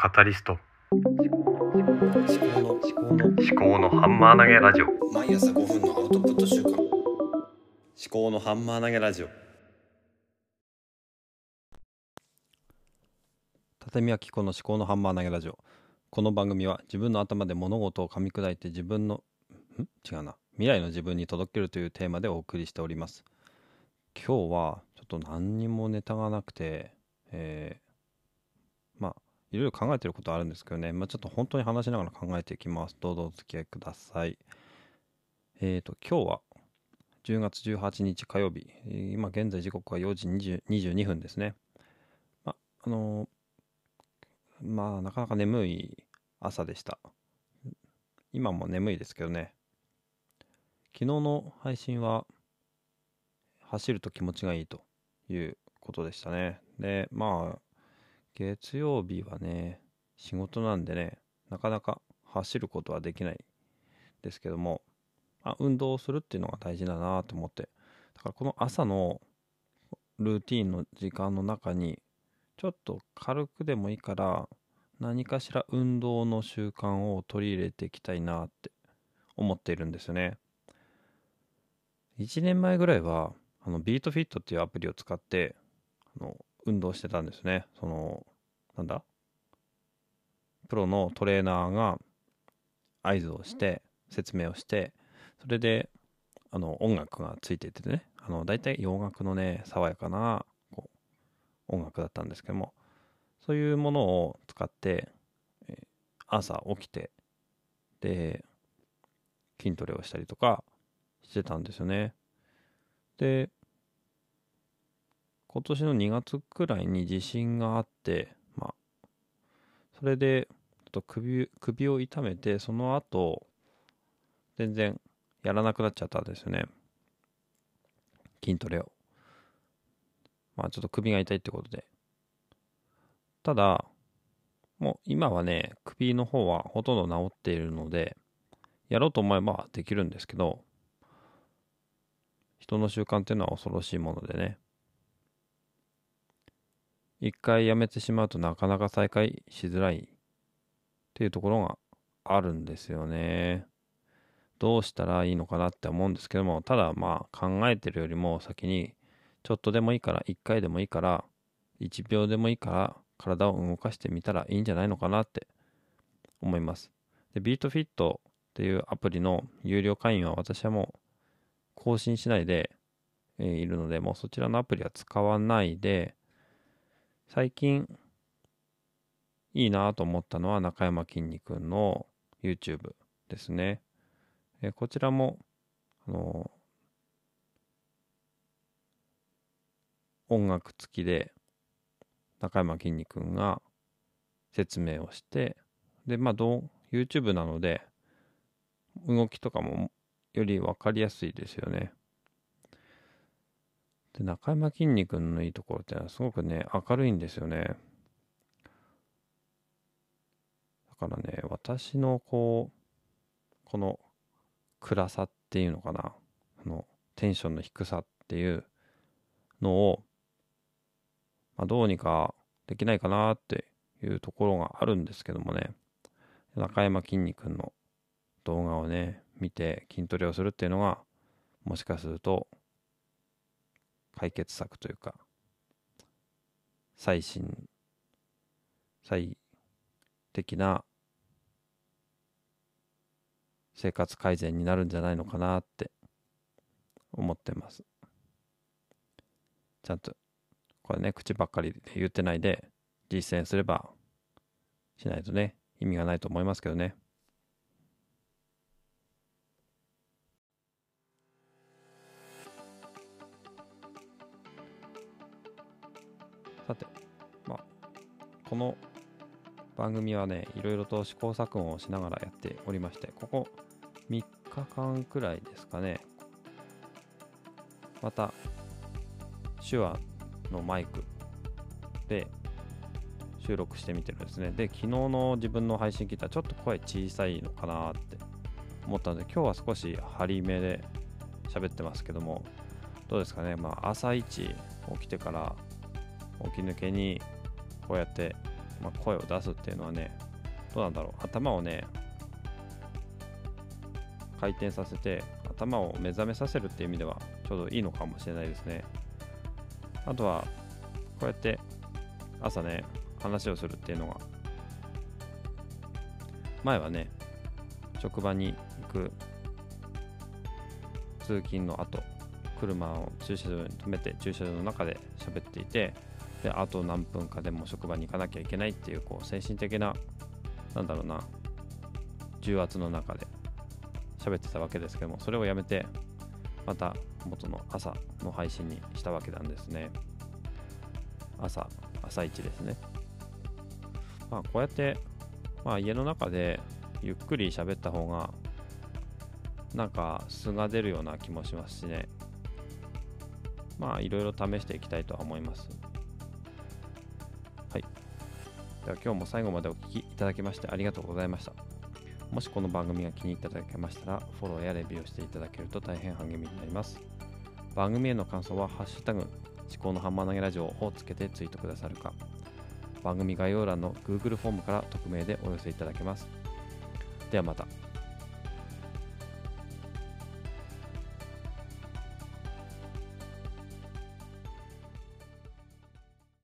カタリスト。思考の思考の思考のハンマー投げラジオ。毎朝5分のアウトプット週間思考のハンマー投げラジオ。畳明子の思考のハンマー投げラジオ。この番組は自分の頭で物事を噛み砕いて自分のん？違うな。未来の自分に届けるというテーマでお送りしております。今日はちょっと何にもネタがなくてえーまあいろいろ考えてることあるんですけどね、まあ、ちょっと本当に話しながら考えていきます。どうぞお付き合いください。えーと今日は10月18日火曜日。今現在時刻は4時20 22分ですね。まああのまあなかなか眠い朝でした。今も眠いですけどね。昨日の配信は走ると気持ちがいいということでしたね。でまあ月曜日はね仕事なんでねなかなか走ることはできないですけどもあ運動をするっていうのが大事だなと思ってだからこの朝のルーティンの時間の中にちょっと軽くでもいいから何かしら運動の習慣を取り入れていきたいなって思っているんですよね。1年前ぐらいはあのビートフィットっていうアプリを使ってあの運動してたんですね。そのなんだ？プロのトレーナーが合図をして説明をしてそれであの音楽がついていてね。あの大体洋楽のね爽やかなこう音楽だったんですけどもそういうものを使って、え朝起きてで筋トレをしたりとかしてたんですよね。で今年の2月くらいに地震があってまあそれでちょっと首首を痛めてその後全然やらなくなっちゃったんですよね。筋トレを。まあちょっと首が痛いってことで。ただもう今はね首の方はほとんど治っているのでやろうと思えばできるんですけど人の習慣っていうのは恐ろしいものでね。一回やめてしまうとなかなか再開しづらいっていうところがあるんですよね。どうしたらいいのかなって思うんですけどもただまあ考えてるよりも先にちょっとでもいいから1回でもいいから1秒でもいいから体を動かしてみたらいいんじゃないのかなって思います。でビートフィットっていうアプリの有料会員は私はもう更新しないで、いるのでもうそちらのアプリは使わないで最近いいなと思ったのは中山きんに君の YouTube ですね、えこちらもあの音楽付きで中山きんに君が説明をしてでまあどう YouTube なので動きとかもより分かりやすいですよね。で中山きんに君のいいところってのはすごくね明るいんですよね。だからね私のこうこの暗さっていうのかなあのテンションの低さっていうのをまあ、どうにかできないかなっていうところがあるんですけどもね。中山きんに君の動画をね見て筋トレをするっていうのがもしかすると解決策というか最新最適な生活改善になるんじゃないのかなって思ってますちゃんとこれね、口ばっかりで言ってないで、実践すれば、しないとね、意味がないと思いますけどね。この番組はね、いろいろと試行錯誤をしながらやっておりまして、ここ3日間くらいですかね、また、手話のマイクで収録してみてるんですね。で、昨日の自分の配信聞いたらちょっと声小さいのかなって思ったので、今日は少し張り目で喋ってますけども、どうですかね、まあ、朝一起きてから起き抜けにこうやってまあ、声を出すっていうのはねどうなんだろう。頭をね回転させて頭を目覚めさせるっていう意味ではちょうどいいのかもしれないですね。あとはこうやって朝ね話をするっていうのが前はね職場に行く通勤の後車を駐車場に止めて駐車場の中で喋っていてであと何分かでも職場に行かなきゃいけないっていうこう精神的ななんだろうな重圧の中で喋ってたわけですけどもそれをやめてまた元の朝の配信にしたわけなんですね。朝朝一ですね。まあこうやって、まあ、家の中でゆっくり喋った方がなんか素が出るような気もしますしね。まあいろいろ試していきたいとは思います。では今日も最後までお聴きいただきましてありがとうございました。もしこの番組が気に入っていただけましたらフォローやレビューをしていただけると大変励みになります。番組への感想は「ハッシュタグ思考のハンマー投げラジオ」をつけてツイートくださるか。番組概要欄の Google フォームから匿名でお寄せいただけます。ではまた。